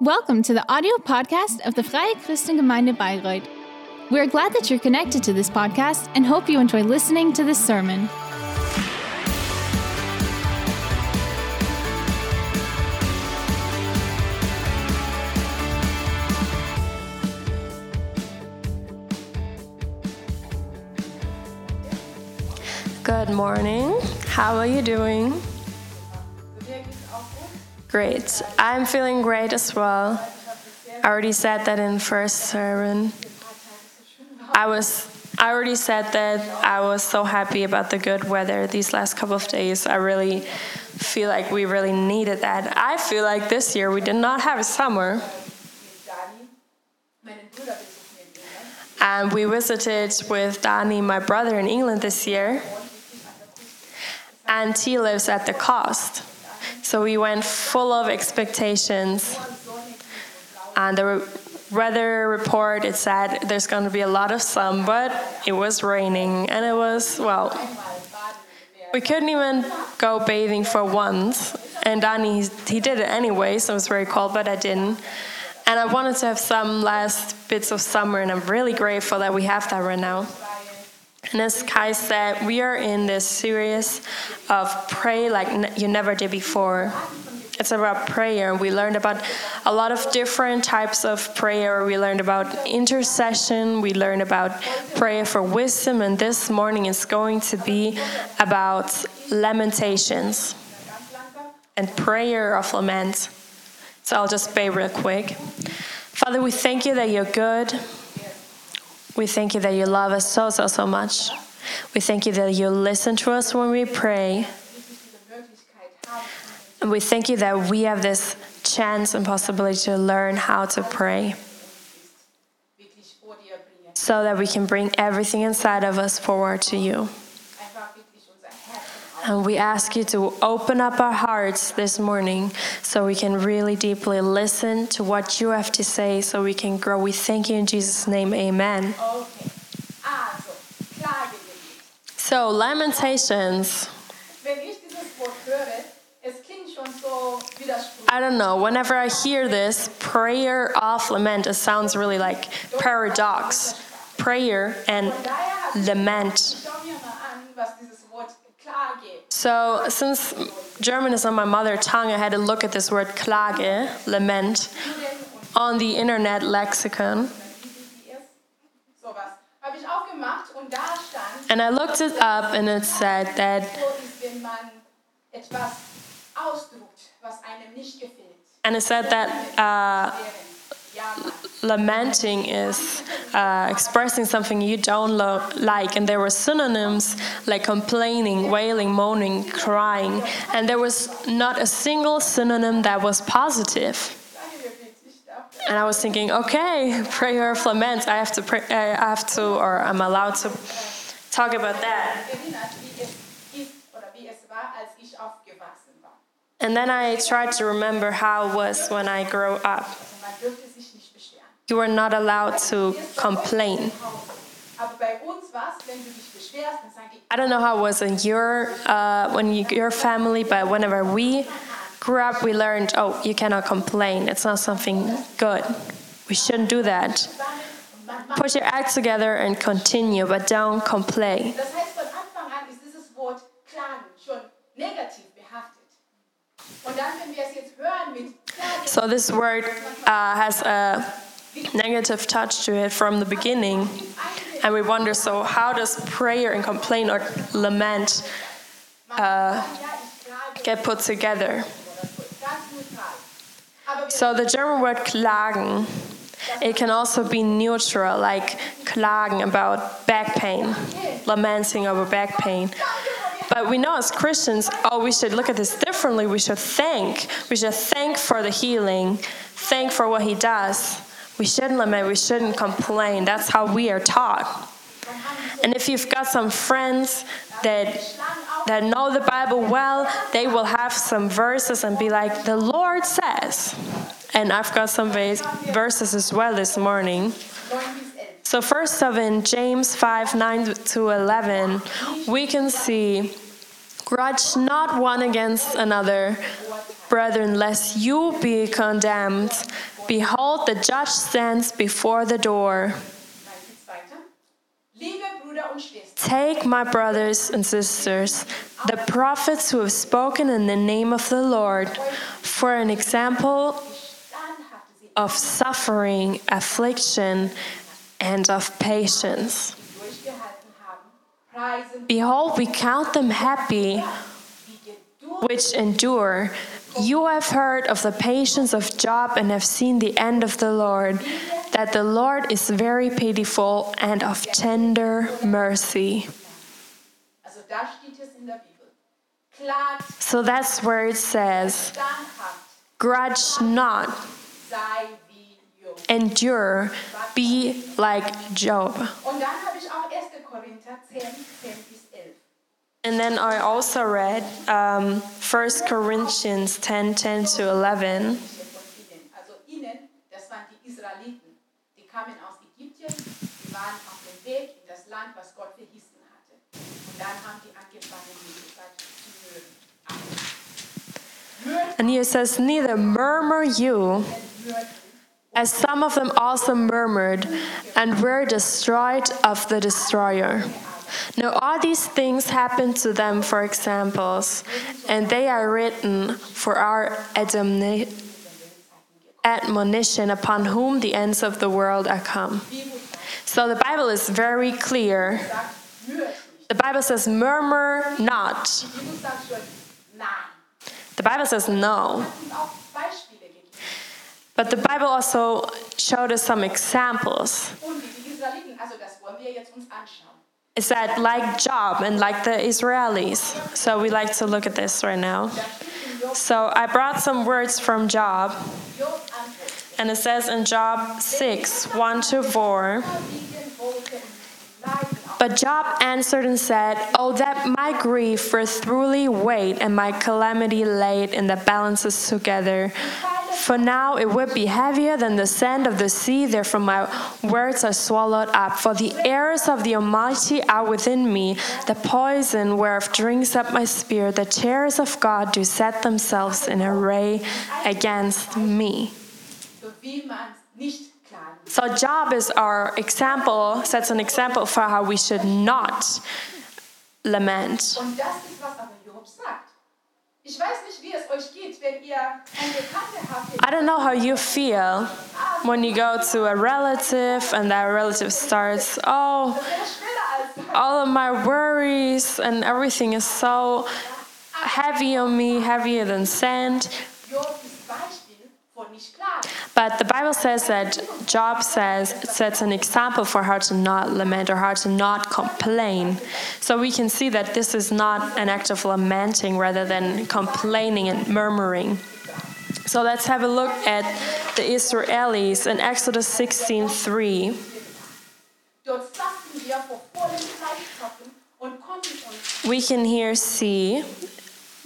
Welcome to the audio podcast of the Freie Christengemeinde Bayreuth. We're glad that you're connected to this podcast and hope you enjoy listening to this sermon. Good morning. How are you doing? Great. I'm feeling great as well. I already said that in first sermon. I was I already said that I was so happy about the good weather these last couple of days. I really feel like we really needed that. I feel like this year we did not have a summer. And we visited with Dani, my brother, in England this year. And he lives at the coast. So we went full of expectations. And the weather report it said there's going to be a lot of sun, but it was raining and it was well. We couldn't even go bathing for once, and Danny he did it anyway, so it was very cold, but I didn't. And I wanted to have some last bits of summer, and I'm really grateful that we have that right now. And as Kai said, we are in this series of pray like you never did before. It's about prayer. We learned about a lot of different types of prayer. We learned about intercession. We learned about prayer for wisdom. And this morning is going to be about lamentations and prayer of lament. So I'll just pray real quick. Father, we thank you that you're good. We thank you that you love us so, so, so much. We thank you that you listen to us when we pray. And we thank you that we have this chance and possibility to learn how to pray so that we can bring everything inside of us forward to you. And we ask you to open up our hearts this morning so we can really deeply listen to what you have to say so we can grow. We thank you in Jesus' name. Amen. So, Lamentations. I don't know. Whenever I hear this prayer of lament, it sounds really like paradox. Prayer and lament. So, since German is on my mother tongue, I had to look at this word Klage, lament, on the internet lexicon. And I looked it up and it said that and it said that uh, lamenting is uh, expressing something you don't lo- like, and there were synonyms like complaining, wailing, moaning, crying, and there was not a single synonym that was positive. And I was thinking, okay, prayer of lament. I have to, pray, I have to, or I'm allowed to talk about that. And then I tried to remember how it was when I grew up. You were not allowed to complain. I don't know how it was in your uh, when you, your family, but whenever we grew up, we learned, oh, you cannot complain. It's not something good. We shouldn't do that. Put your act together and continue, but don't complain. So this word uh, has a negative touch to it from the beginning, and we wonder: so how does prayer and complaint or lament uh, get put together? So the German word klagen, it can also be neutral, like klagen about back pain, lamenting over back pain. But we know as Christians, oh, we should look at this differently. We should thank. We should thank for the healing, thank for what He does. We shouldn't lament, we shouldn't complain. That's how we are taught. And if you've got some friends that that know the Bible well, they will have some verses and be like, "The Lord says." And I've got some verses as well this morning. So first of in James 5, 9 to 11, we can see, grudge not one against another, brethren, lest you be condemned. Behold, the judge stands before the door. Take, my brothers and sisters, the prophets who have spoken in the name of the Lord, for an example of suffering, affliction, and of patience. Behold, we count them happy which endure. You have heard of the patience of Job and have seen the end of the Lord, that the Lord is very pitiful and of tender mercy. So that's where it says, Grudge not, endure, be like Job. And then I also read um, 1 Corinthians 10 10 to 11. Hier von ihnen. Also ihnen, das waren die Israeliten. Die kamen aus Ägypten, die waren auf dem Weg in das Land, was Gott verheißen hatte. Und dann haben die angefangen, wie gesagt, zu mögen. Mögen And here says, Neither murmur you, as some of them also murmured, and were destroyed of the destroyer. Now, all these things happened to them for examples, and they are written for our admonition upon whom the ends of the world are come. So the Bible is very clear. The Bible says, Murmur not. The Bible says no. But the Bible also showed us some examples. Is that like Job and like the Israelis? So we like to look at this right now. So I brought some words from Job, and it says in Job 6 1 to 4. Liegen Wolken, Leiden auf. But Job answered and said, Oh, that my grief were truly weighed and my calamity laid in the balances together. For now it would be heavier than the sand of the sea, therefore my words are swallowed up. For the arrows of the Almighty are within me, the poison whereof drinks up my spirit. The terrors of God do set themselves in array against me. So Job is our example, sets an example for how we should not lament. I don't know how you feel when you go to a relative and that relative starts, oh, all of my worries and everything is so heavy on me, heavier than sand. Job ist Beispiel von nicht klagen. But the Bible says that Job says sets an example for how to not lament or how to not complain. So we can see that this is not an act of lamenting rather than complaining and murmuring. So let's have a look at the Israelis in Exodus 16:3. Dort saßen wir vor vollen Fleischkochen und konnten uns We can here see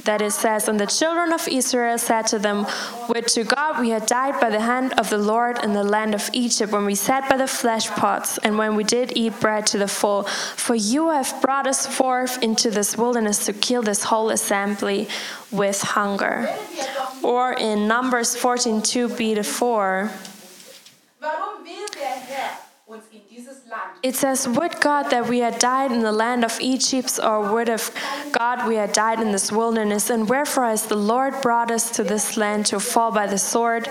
that it says, And the children of Israel said to them, Would to God we had died by the hand of the Lord in the land of Egypt, when we sat by the flesh pots, and when we did eat bread to the full. For you have brought us forth into this wilderness to kill this whole assembly with hunger. Or in Numbers 14 2b to 4, It says, Would God that we had died in the land of Egypt, or would have God we had died in this wilderness? And wherefore has the Lord brought us to this land to fall by the sword?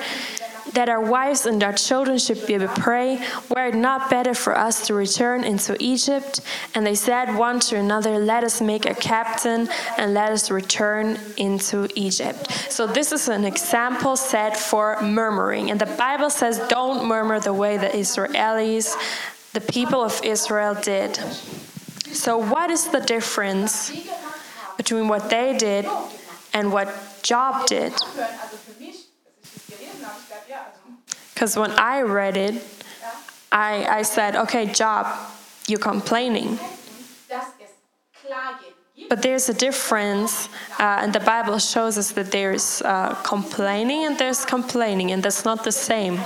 That our wives and our children should be a prey? Were it not better for us to return into Egypt? And they said one to another, Let us make a captain and let us return into Egypt. So, this is an example set for murmuring. And the Bible says, Don't murmur the way the Israelis, the people of Israel, did. So, what is the difference between what they did and what Job did? Because when I read it, I, I said, okay, Job, you're complaining. But there's a difference, uh, and the Bible shows us that there's uh, complaining and there's complaining, and that's not the same.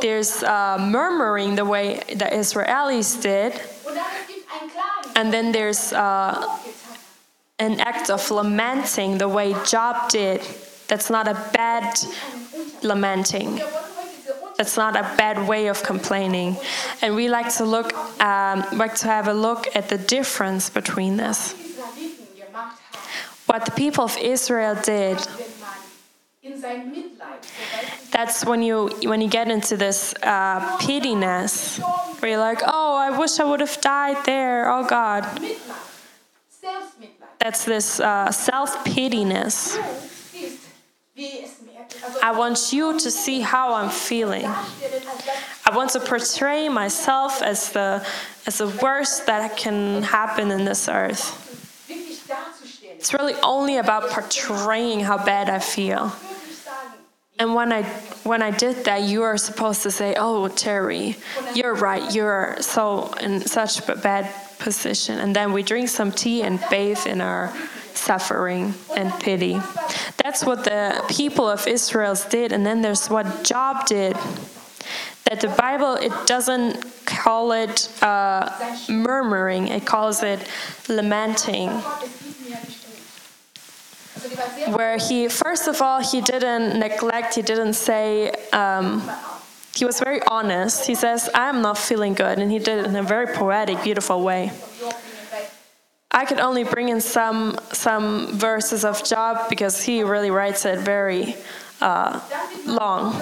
There's uh, murmuring the way the Israelis did, and then there's uh, an act of lamenting the way Job did That's not a bad lamenting. That's not a bad way of complaining. And we like to look, um, like to have a look at the difference between this. What the people of Israel did. That's when you when you get into this uh, pittiness, where you're like, oh, I wish I would have died there. Oh God. du, Mitleid, Selbstmitleid. That's this uh, self pittiness. Du siehst, wie es mir, also I want you to see how I'm feeling. darstellen, als das I want to portray myself as the as the worst that can happen in this earth. It's really only about portraying how bad I feel. And when I when I did that, you are supposed to say, "Oh, Terry, you're right. You're so in such a bad position." And then we drink some tea and bathe in our suffering and pity. That's what the people of Israel did. And then there's what Job did. That the Bible it doesn't call it uh, murmuring; it calls it lamenting. Where he, first of all, he didn't neglect. He didn't say. Um, he was very honest. He says, I'm not feeling good. And he did it in a very poetic, beautiful way. I could only bring in some, some verses of Job because he really writes it very uh, long.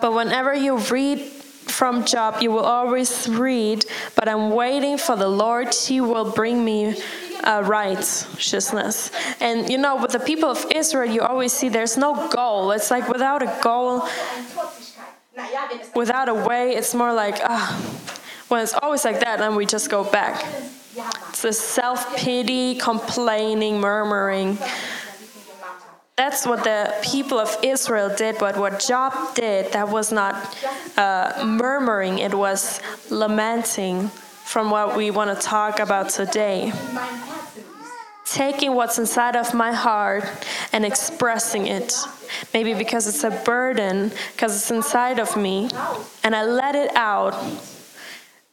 But whenever you read from Job, you will always read, But I'm waiting for the Lord, He will bring me uh, righteousness. And you know, with the people of Israel, you always see there's no goal. It's like without a goal, without a way, it's more like, ah, when it's always like that, then we just go back. It's this self pity, complaining, murmuring. That's what the people of Israel did, but what Job did, that was not uh, murmuring, it was lamenting from what we want to talk about today. Taking what's inside of my heart and expressing it. Maybe because it's a burden, because it's inside of me, and I let it out,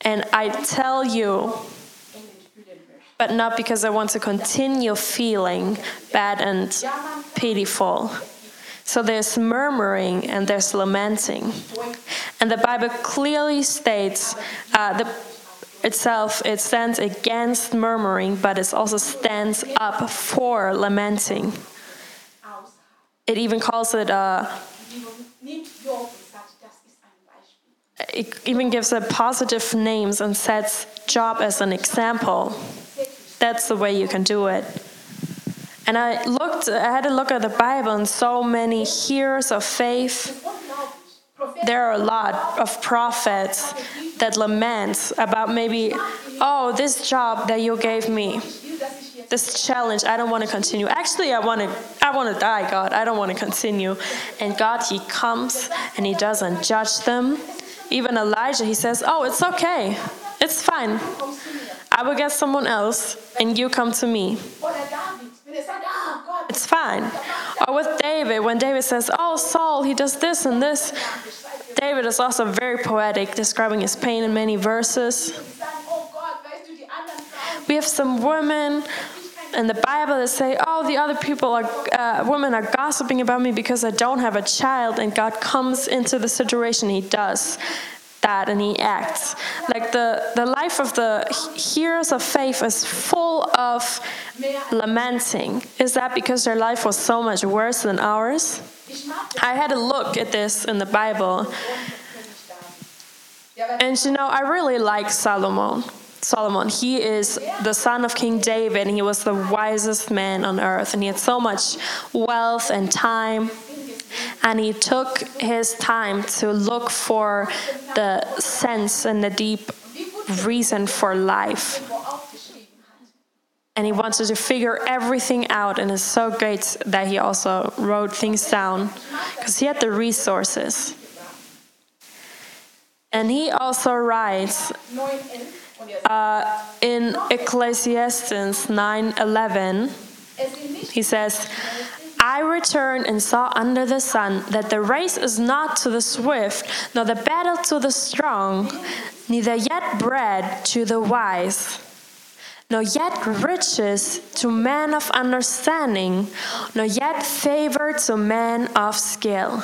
and I tell you, but not because I want to continue feeling bad and pitiful. So there's murmuring and there's lamenting. And the Bible clearly states uh, the, itself, it stands against murmuring, but it also stands up for lamenting. It even calls it, uh, ein Beispiel. it even gives it positive names and sets Job as an example. That's the way you can do it. And I looked, I had a look at the Bible and so many heroes of faith. There are a lot of prophets that laments about maybe, oh, this job that you gave me, this challenge, I don't want to continue. Actually, I want to, I want to die, God. I don't want to continue. And God, He comes and He doesn't judge them. Even Elijah, He says, oh, it's okay, it's fine. I will get someone else, and you come to me. It's fine. Or with David, when David says, Oh, Saul, he does this and this. David is also very poetic, describing his pain in many verses. We have some women in the Bible that say, Oh, the other people are, uh, women are gossiping about me because I don't have a child. And God comes into the situation, He does that and He acts. Like the, the life of the heroes of faith is full of lamenting. Is that because their life was so much worse than ours? I had a look at this in the Bible, and you know, I really like Solomon. Solomon, he is the son of King David, and he was the wisest man on earth, and he had so much wealth and time. And he took his time to look for the sense and the deep reason for life. And he wanted to figure everything out, and it's so great that he also wrote things down because he had the resources. And he also writes 9,11 und sagt, uh, in Ecclesiastes 9:11, es sind nicht he says, I returned and saw under the sun that the race is not to the swift, nor the battle to the strong, neither yet bread to the wise. nor yet riches to men of understanding, nor yet favor to men of skill.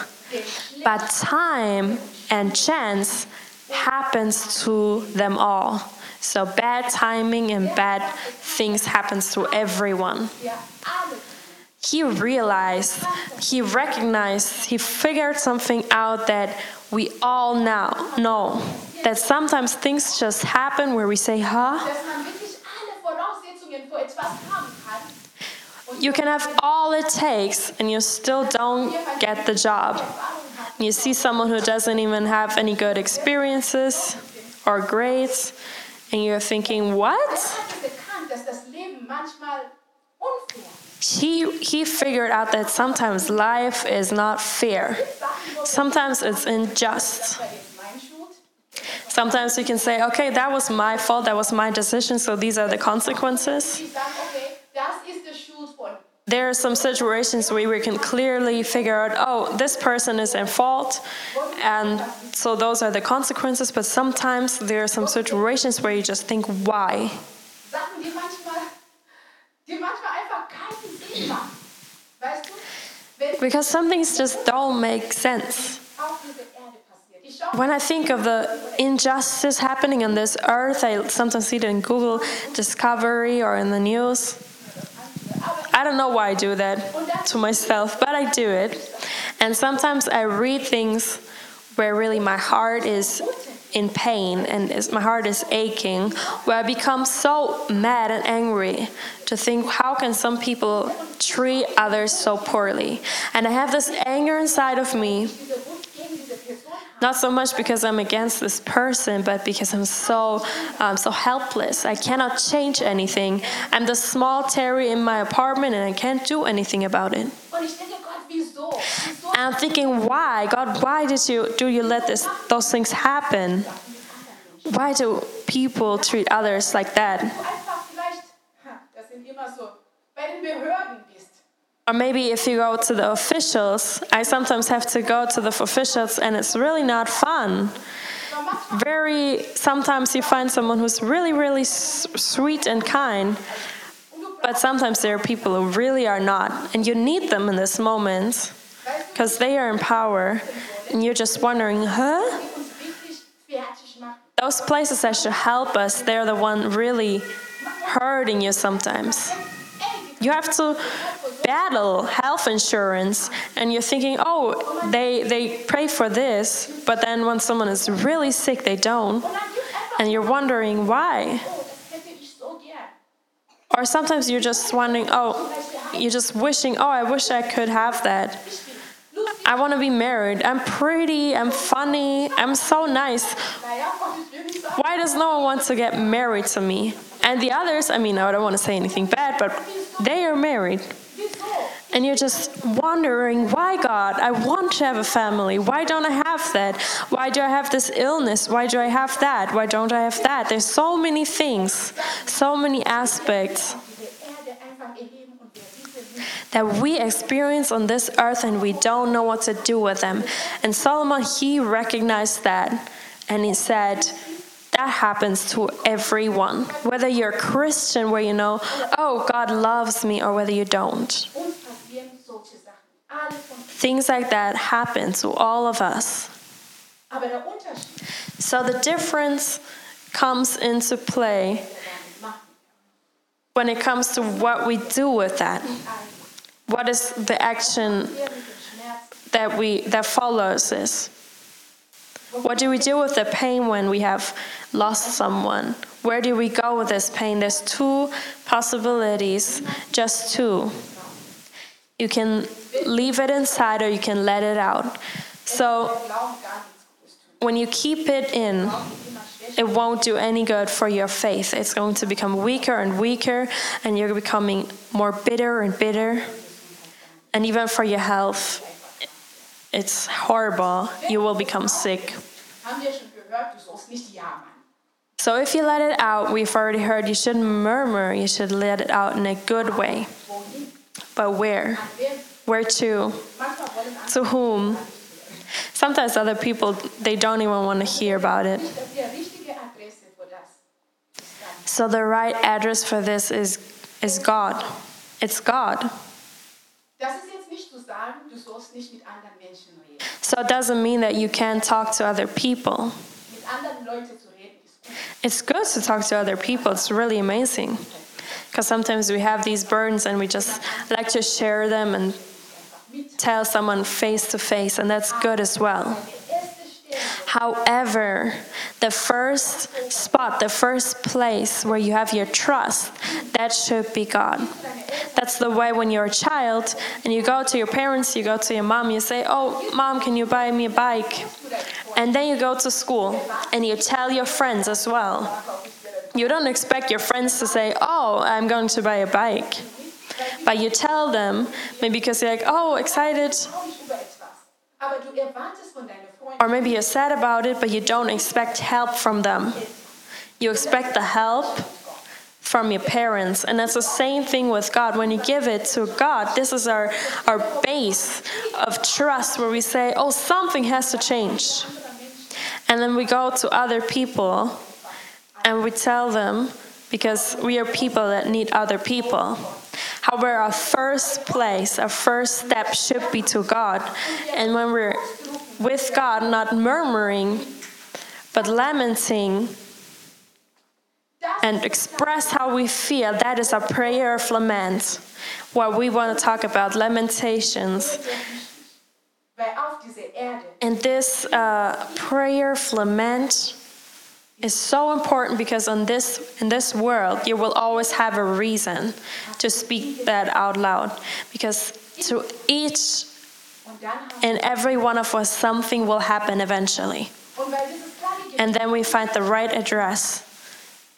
But time and chance happens to them all. So bad timing and bad things happens to everyone. He realized, he recognized, he figured something out that we all now know. That sometimes things just happen where we say, huh? You can have all it takes and you still don't get the job. You see someone who doesn't even have any good experiences or grades, and you're thinking, what? He, he figured out that sometimes life is not fair. Sometimes it's unjust. Sometimes we can say, okay, that was my fault, that was my decision, so these are the consequences. There are some situations where we can clearly figure out, oh, this person is in fault, and so those are the consequences. But sometimes there are some situations where you just think, why? Because some things just don't make sense. When I think of the injustice happening on this earth, I sometimes see it in Google Discovery or in the news. I don't know why I do that to myself, but I do it. And sometimes I read things where really my heart is in pain and my heart is aching, where I become so mad and angry to think, how can some people treat others so poorly? And I have this anger inside of me not so much because I'm against this person, but because I'm so um, so helpless. I cannot change anything. I'm the small Terry in my apartment, and I can't do anything about it. And I'm thinking, why, God? Why did you do you let this those things happen? Why do people treat others like that? Or maybe if you go to the officials, I sometimes have to go to the officials, and it's really not fun. Very sometimes you find someone who's really really sweet and kind but sometimes there are people who really are not. And you need them in this moment because they are in power. And you're just wondering huh? Those places that should help us they're the one really hurting you sometimes. You have to battle health insurance and you're thinking oh they they pray for this but then when someone is really sick they don't. And you're wondering why Or sometimes you're just wondering, oh, you're just wishing, oh, I wish I could have that. I want to be married. I'm pretty, I'm funny, I'm so nice. Why does no one want to get married to me? And the others, I mean, I don't want to say anything bad, but they are married. And you're just wondering, why, God? I want to have a family. Why don't I have that? Why do I have this illness? Why do I have that? Why don't I have that? There's so many things, so many aspects. That we experience on this earth and we don't know what to do with them. And Solomon, he recognized that and he said, that happens to everyone. Whether you're a Christian, where you know, oh, God loves me, or whether you don't. Things like that happen to all of us. So the difference comes into play when it comes to what we do with that. What is the action that we that follows this? What do we do with the pain when we have lost someone? Where do we go with this pain? There's two possibilities, just two. You can leave it inside or you can let it out. So when you keep it in, it won't do any good for your faith. It's going to become weaker and weaker, and you're becoming more bitter and bitter. And even for your health, it's horrible. You will become sick. So if you let it out, we've already heard you shouldn't murmur, you should let it out in a good way. But where? Where to? To whom? Sometimes other people, they don't even want to hear about it. So the right address for this is is God. It's God. So it doesn't mean that you can't talk to other people. It's good to talk to other people. It's really amazing. Because sometimes we have these burdens and we just like to share them and tell someone face to face, and that's good as well. However, the first spot, the first place where you have your trust, that should be God. That's the way when you're a child and you go to your parents, you go to your mom, you say, Oh, mom, can you buy me a bike? And then you go to school and you tell your friends as well. You don't expect your friends to say, Oh, I'm going to buy a bike. But you tell them, maybe because you're like, Oh, excited. Or maybe you're sad about it, but you don't expect help from them. You expect the help from your parents. And that's the same thing with God. When you give it to God, this is our, our base of trust where we say, oh, something has to change. And then we go to other people and we tell them, because we are people that need other people. However, our first place, our first step should be to God. And when we're with God, not murmuring, but lamenting and express how we feel, that is a prayer of lament. What we want to talk about, lamentations. weil auf dieser Erde And this uh, prayer of lament is so important because on this in this world you will always have a reason to speak that out loud. Because to each and every one of us something will happen eventually. And then we find the right address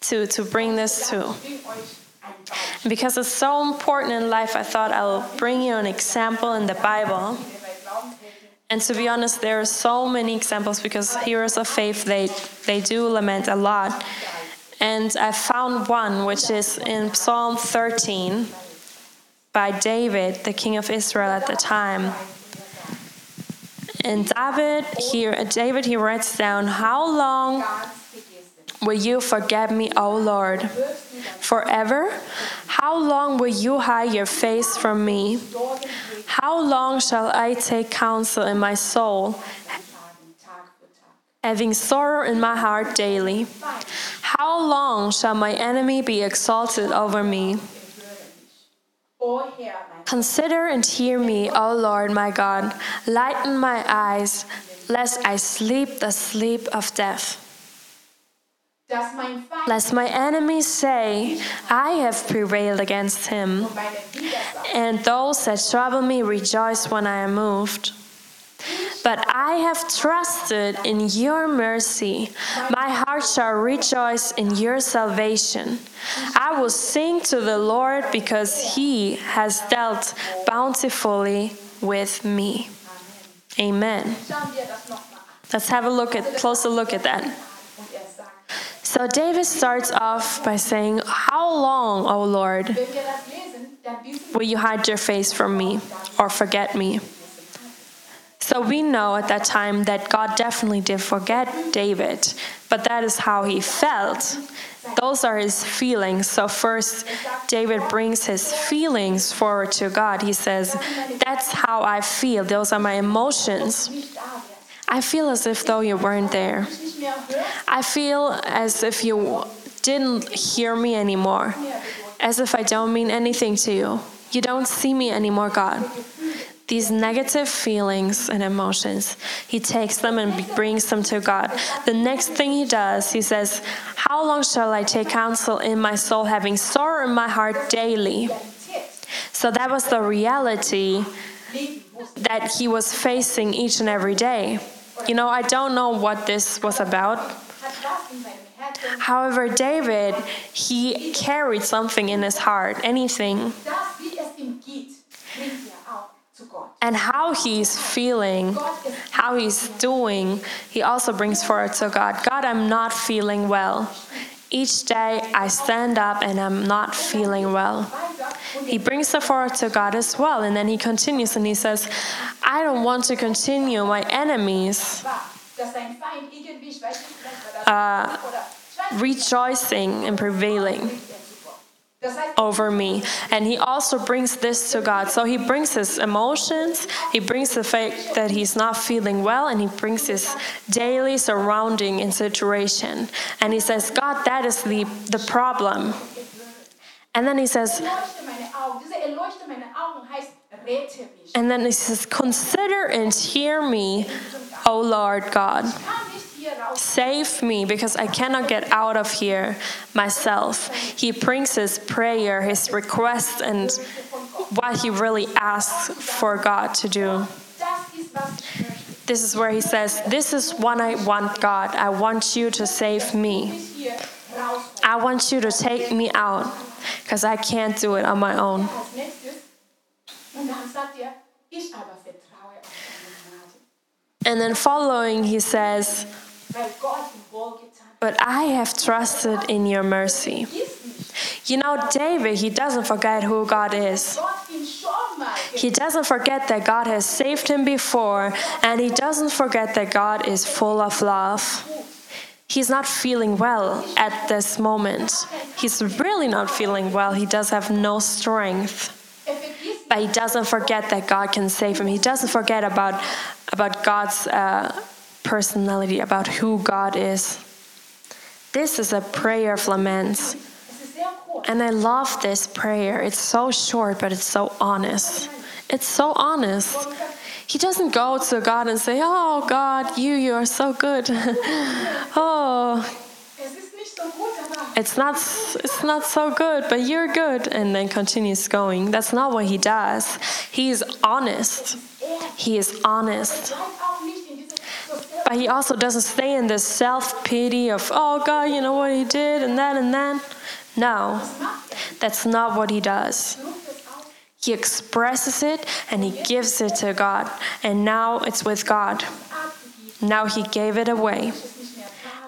to to bring this to. Because it's so important in life i thought i'll bring you an example in the bible. And to be honest, there are so many examples because heroes of faith they they do lament a lot. And I found one which is in Psalm 13 by David, the king of Israel at the time. And David here David he writes down, How long will you forget me, O Lord? Forever? How long will you hide your face from me? How long shall I take counsel in my soul, having sorrow in my heart daily? How long shall my enemy be exalted over me? Consider and hear me, O Lord my God. Lighten my eyes, lest I sleep the sleep of death. Lest my enemies say, I have prevailed against him, und meine Widersacher and those that trouble me rejoice when I am moved. But I have trusted in your mercy. My heart shall rejoice in your salvation. I will sing to the Lord because he has dealt bountifully with me. Amen. schauen wir das nochmal an. Let's have a look at closer look at that. So David starts off by saying, How long, O Lord, will you hide your face from me or forget me? So we know at that time that God definitely did forget David, but that is how he felt. Those are his feelings. So, first, David brings his feelings forward to God. He says, That's how I feel. Those are my emotions. I feel as if though you weren't there. I feel as if you didn't hear me anymore, as if I don't mean anything to you. You don't see me anymore, God. These negative feelings and emotions, he takes them and brings them to God. The next thing he does, he says, How long shall I take counsel in my soul, having sorrow in my heart daily? So that was the reality that he was facing each and every day. You know, I don't know what this was about. However, David, he carried something in his heart, anything. And how he's feeling, how he's doing, he also brings forward to God. God, I'm not feeling well. Each day I stand up and I'm not feeling well. He brings it forward to God as well. And then he continues and he says, I don't want to continue my enemies. Uh, rejoicing and prevailing er over me. And he also brings this to God. So he brings his emotions, he brings the fact that he's not feeling well, and he brings his daily surrounding and situation. And he says, God, that is the, the problem. And then he says, and then he says, Consider and hear me, O Lord God. Save me because I cannot get out of here myself. He brings his prayer, his request, and what he really asks for God to do. This is where he says, This is what I want, God. I want you to save me. I want you to take me out because I can't do it on my own. And then following, he says. But I have trusted in your mercy. You know, David, he doesn't forget who God is. He doesn't forget that God has saved him before, and he doesn't forget that God is full of love. He's not feeling well at this moment. He's really not feeling well. He does have no strength. But he doesn't forget that God can save him. He doesn't forget about, about God's uh, personality, about who God is. This is a prayer of kurz. And I love this prayer. It's so short, but it's so honest. It's so honest. He doesn't go to God and say, Oh, God, you, you are so good. oh, it's not, it's not so good, but you're good. And then continues going. That's not what he does. He is honest. He is honest. But he also doesn't stay in this self pity of, oh, God, you know what he did and that and that. No, that's not what he does. He expresses it and he gives it to God. And now it's with God. Now he gave it away.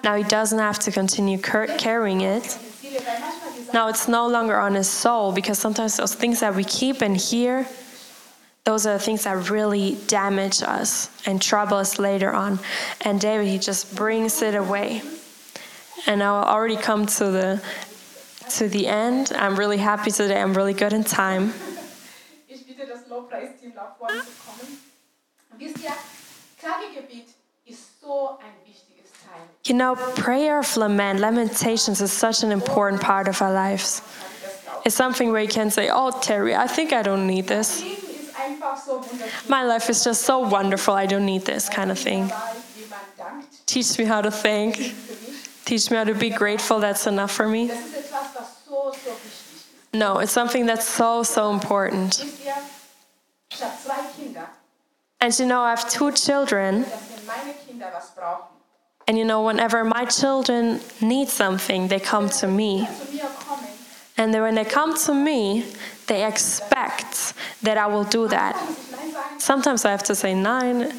Now he doesn't have to continue carrying it. Now it's no longer on his soul because sometimes those things that we keep and hear, those are the things that really damage us and trouble us later on. And David, he just brings it away. And I'll already come to the to the end. I'm really happy today. I'm really good in time. Ich bitte das Lobpreisteam nach vorne zu kommen. Wisst ihr, Klagegebet ist so ein wichtiges Teil. You know, prayer of lament, lamentations is such an important part of our lives. It's something where you can say, Oh, Terry, I think I don't need this. Leben ist einfach so wunderschön, My life is just so wonderful, I don't need this kind of thing. weil wie man dankt Teach me how to thank, teach me how to be grateful, that's enough for me. Das ist etwas, was so, so wichtig ist. No, it's something that's so, so important. And you know, I have two children, and you know, whenever my children need something, they come to me. And when they come to me, they expect that I will do that. Sometimes I have to say nine,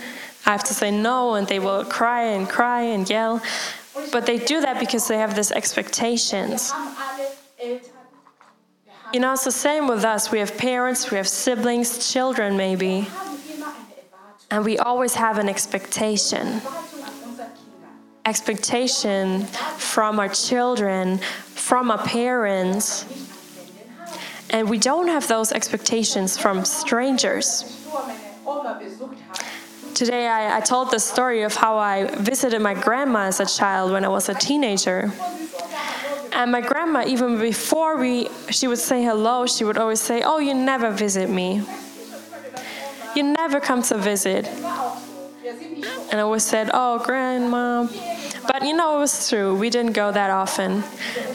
I have to say no, and they will cry and cry and yell. But they do that because they have these expectations. You know, it's the same with us. We have parents, we have siblings, children maybe, and we always have an expectation. Expectation from our children, from our parents, and we don't have those expectations from strangers. Today, I, I told the story of how I visited my grandma as a child when I was a teenager. And my grandma, even before we, she would say hello, she would always say, "Oh, you never visit me. You never come to visit." And I always said, "Oh, grandma." But you know, it was true. We didn't go that often.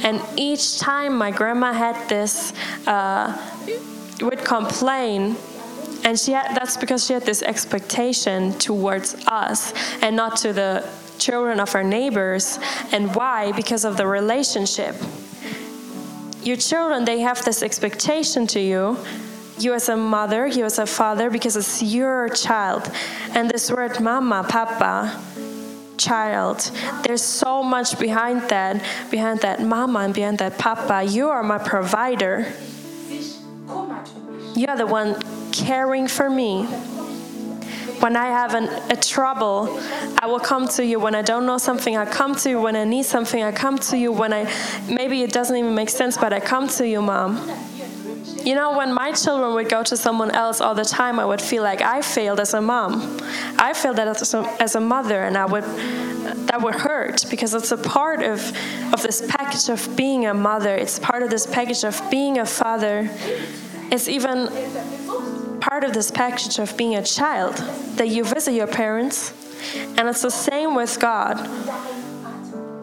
And each time my grandma had this, uh, would complain and she had, that's because she had this expectation towards us and not to the children of our neighbors. And why? Because of the relationship. Your children, they have this expectation to you. You as a mother, you as a father, because it's your child. And this word mama, papa, child, there's so much behind that, behind that mama and behind that papa. You are my provider. You are the one caring for me. When I have an, a trouble, I will come to you. When I don't know something, I come to you. When I need something, I come to you. When I maybe it doesn't even make sense, but I come to you, mom. You know, when my children would go to someone else all the time, I would feel like I failed as a mom. I failed as a, as a mother, and I would that would hurt because it's a part of of this package of being a mother. It's part of this package of being a father. It's even part of this package of being a child that you visit your parents, and it's the same with God.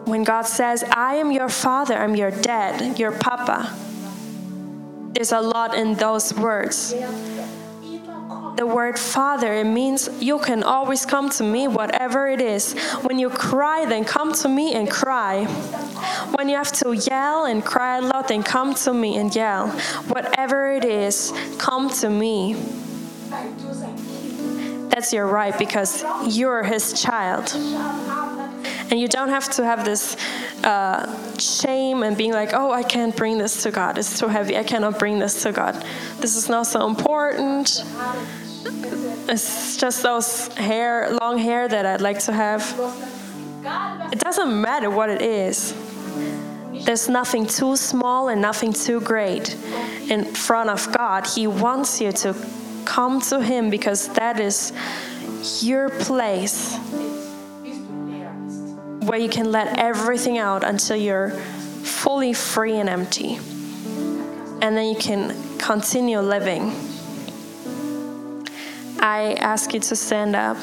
When God says, "I am your father, I'm your dad, your papa." There's a lot in those words. The word father, it means you can always come to me, whatever it is. When you cry, then come to me and cry. When you have to yell and cry a lot, then come to me and yell. Whatever it is, come to me. That's your right because you're his child. And you don't have to have this uh, shame and being like, oh, I can't bring this to God. It's too heavy. I cannot bring this to God. This is not so important. It's just those hair, long hair that I'd like to have. It doesn't matter what it is. There's nothing too small and nothing too great in front of God. He wants you to come to Him because that is your place where you can let everything out until you're fully free and empty. And then you can continue living. I ask you to stand up.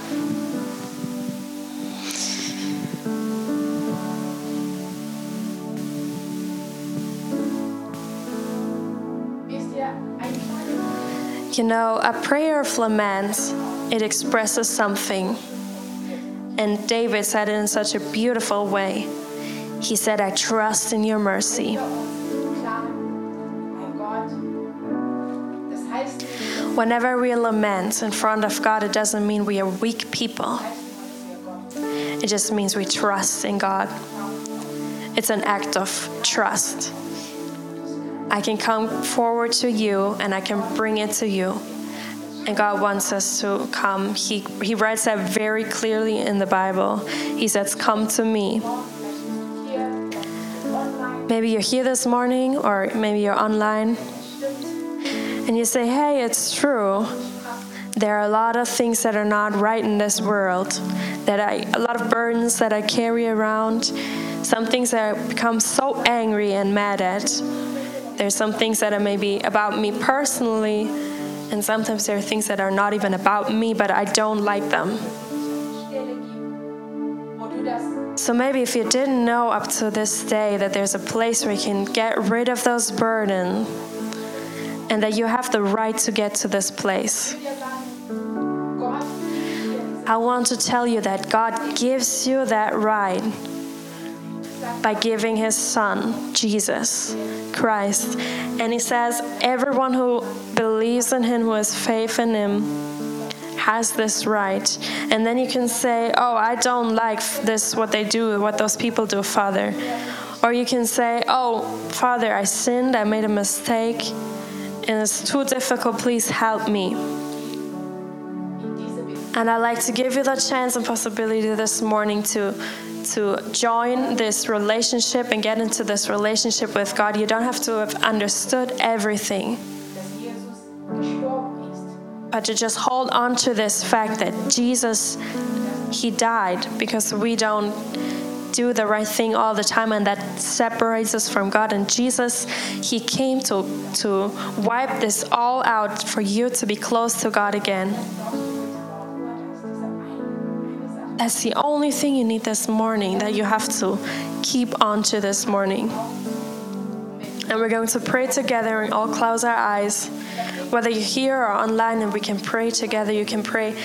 You know, a prayer of lament, it expresses something. And David said it in such a beautiful way. He said, I trust in your mercy. Whenever we lament in front of God, it doesn't mean we are weak people. It just means we trust in God. It's an act of trust. I can come forward to you and I can bring it to you. And God wants us to come. He, he writes that very clearly in the Bible. He says, Come to me. Maybe you're here this morning, or maybe you're online, and you say, Hey, it's true. There are a lot of things that are not right in this world, that I, a lot of burdens that I carry around, some things that I become so angry and mad at. There's some things that are maybe about me personally, and sometimes there are things that are not even about me, but I don't like them. So maybe if you didn't know up to this day that there's a place where you can get rid of those burdens and that you have the right to get to this place. I want to tell you that God gives you that right by giving his son, Jesus Christ. And he says, everyone who believes in him, who has faith in him, has this right. And then you can say, Oh, I don't like this, what they do, what those people do, Father. Or you can say, Oh, Father, I sinned, I made a mistake, and it's too difficult, please help me. And I'd like to give you the chance and possibility this morning to to join this relationship and get into this relationship with God. You don't have to have understood everything. But to just hold on to this fact that Jesus, He died because we don't do the right thing all the time and that separates us from God. And Jesus, He came to, to wipe this all out for you to be close to God again. That's the only thing you need this morning that you have to keep on to this morning. And we're going to pray together and all close our eyes. Whether you're here or online and we can pray together, you can pray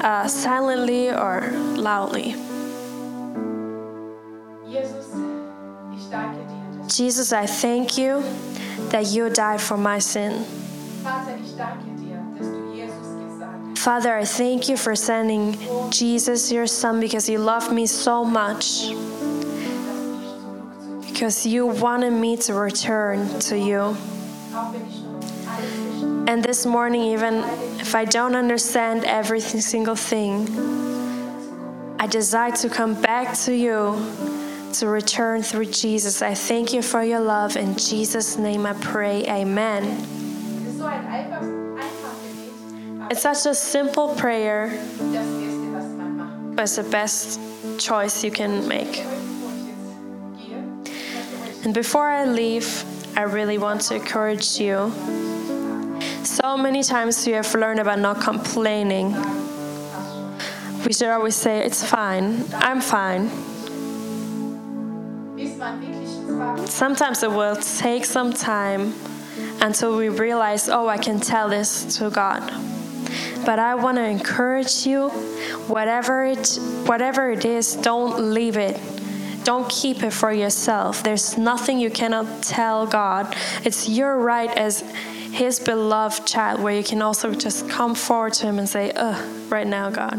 uh, silently or loudly. Jesus, I thank you that you died for my sin. Father, I thank you for sending Jesus, your son, because you loved me so much. Because you wanted me to return to you. And this morning, even if I don't understand every single thing, I desire to come back to you to return through Jesus. I thank you for your love. In Jesus' name I pray. Amen. It's such a simple prayer, but it's the best choice you can make. And before I leave, I really want to encourage you. So many times we have learned about not complaining. We should always say, It's fine, I'm fine. Sometimes it will take some time until we realize, oh, I can tell this to God. But I want to encourage you, whatever it, whatever it is, don't leave it. Don't keep it for yourself. There's nothing you cannot tell God. It's your right as His beloved child, where you can also just come forward to Him and say, "Ugh, right now, God."